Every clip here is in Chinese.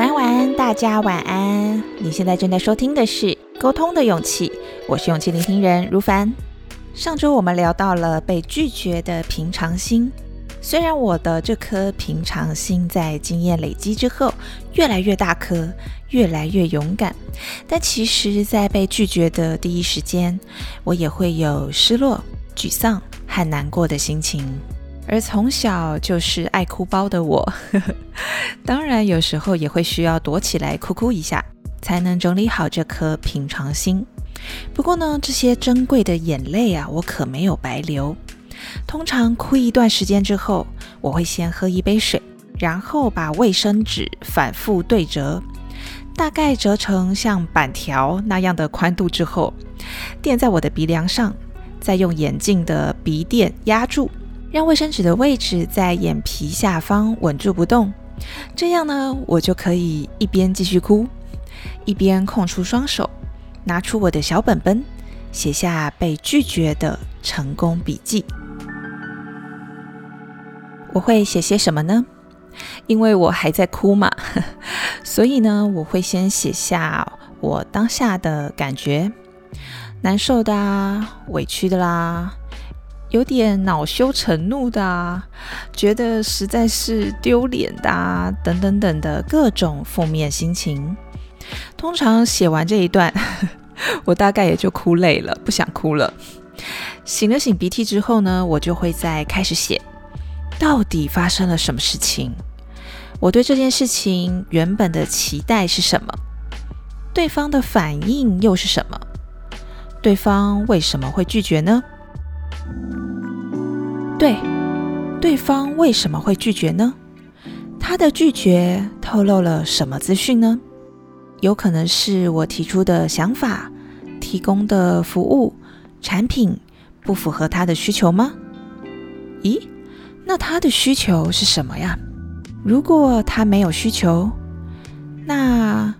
晚安，晚安，大家晚安。你现在正在收听的是《沟通的勇气》，我是勇气聆听人如凡。上周我们聊到了被拒绝的平常心，虽然我的这颗平常心在经验累积之后越来越大颗，越来越勇敢，但其实，在被拒绝的第一时间，我也会有失落、沮丧和难过的心情。而从小就是爱哭包的我，当然有时候也会需要躲起来哭哭一下，才能整理好这颗平常心。不过呢，这些珍贵的眼泪啊，我可没有白流。通常哭一段时间之后，我会先喝一杯水，然后把卫生纸反复对折，大概折成像板条那样的宽度之后，垫在我的鼻梁上，再用眼镜的鼻垫压住。让卫生纸的位置在眼皮下方稳住不动，这样呢，我就可以一边继续哭，一边空出双手，拿出我的小本本，写下被拒绝的成功笔记。我会写些什么呢？因为我还在哭嘛，所以呢，我会先写下我当下的感觉，难受的啊，委屈的啦。有点恼羞成怒的啊，觉得实在是丢脸的啊，等等等的各种负面心情。通常写完这一段，我大概也就哭累了，不想哭了。擤了擤鼻涕之后呢，我就会再开始写，到底发生了什么事情？我对这件事情原本的期待是什么？对方的反应又是什么？对方为什么会拒绝呢？对，对方为什么会拒绝呢？他的拒绝透露了什么资讯呢？有可能是我提出的想法、提供的服务、产品不符合他的需求吗？咦，那他的需求是什么呀？如果他没有需求，那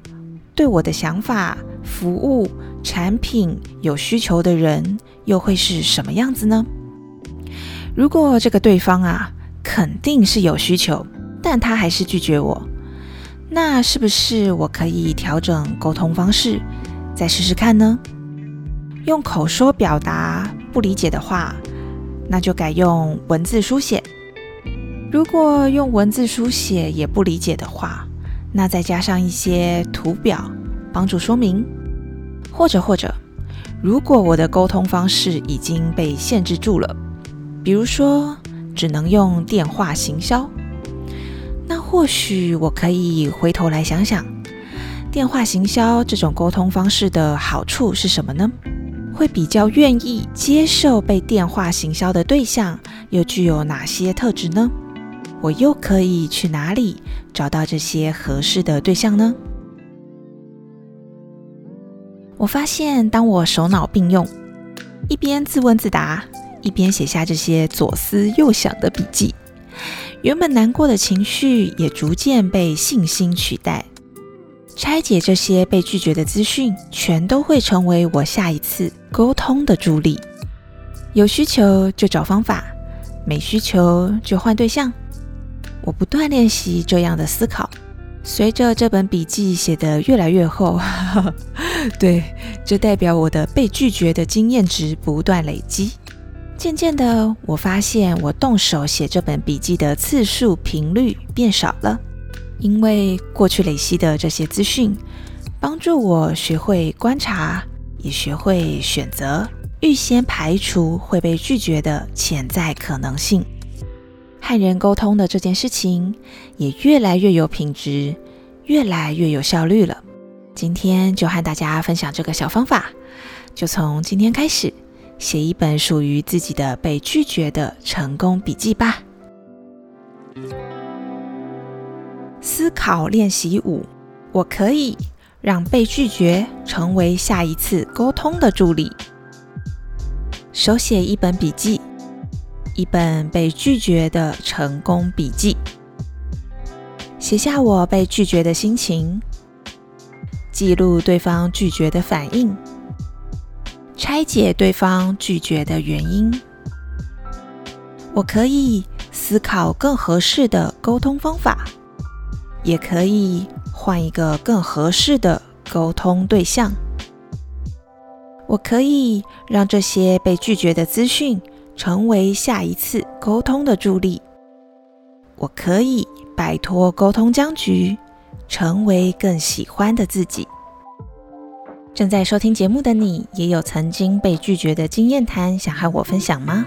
对我的想法、服务、产品有需求的人又会是什么样子呢？如果这个对方啊，肯定是有需求，但他还是拒绝我，那是不是我可以调整沟通方式，再试试看呢？用口说表达不理解的话，那就改用文字书写。如果用文字书写也不理解的话，那再加上一些图表帮助说明。或者或者，如果我的沟通方式已经被限制住了。比如说，只能用电话行销，那或许我可以回头来想想，电话行销这种沟通方式的好处是什么呢？会比较愿意接受被电话行销的对象，又具有哪些特质呢？我又可以去哪里找到这些合适的对象呢？我发现，当我手脑并用，一边自问自答。一边写下这些左思右想的笔记，原本难过的情绪也逐渐被信心取代。拆解这些被拒绝的资讯，全都会成为我下一次沟通的助力。有需求就找方法，没需求就换对象。我不断练习这样的思考，随着这本笔记写得越来越厚，对，这代表我的被拒绝的经验值不断累积。渐渐的，我发现我动手写这本笔记的次数频率变少了，因为过去累积的这些资讯，帮助我学会观察，也学会选择，预先排除会被拒绝的潜在可能性。和人沟通的这件事情也越来越有品质，越来越有效率了。今天就和大家分享这个小方法，就从今天开始。写一本属于自己的被拒绝的成功笔记吧。思考练习五：我可以让被拒绝成为下一次沟通的助力。手写一本笔记，一本被拒绝的成功笔记。写下我被拒绝的心情，记录对方拒绝的反应。拆解对方拒绝的原因，我可以思考更合适的沟通方法，也可以换一个更合适的沟通对象。我可以让这些被拒绝的资讯成为下一次沟通的助力。我可以摆脱沟通僵局，成为更喜欢的自己。正在收听节目的你，也有曾经被拒绝的经验谈，想和我分享吗？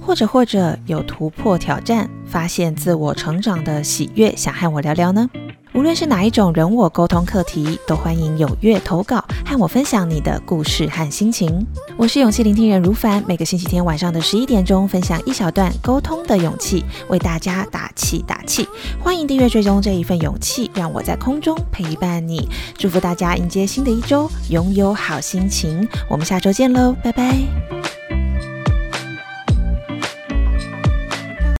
或者或者有突破挑战、发现自我成长的喜悦，想和我聊聊呢？无论是哪一种人我沟通课题，都欢迎踊跃投稿，和我分享你的故事和心情。我是勇气聆听人如凡，每个星期天晚上的十一点钟，分享一小段沟通的勇气，为大家打气打气。欢迎订阅追踪这一份勇气，让我在空中陪伴你。祝福大家迎接新的一周，拥有好心情。我们下周见喽，拜拜。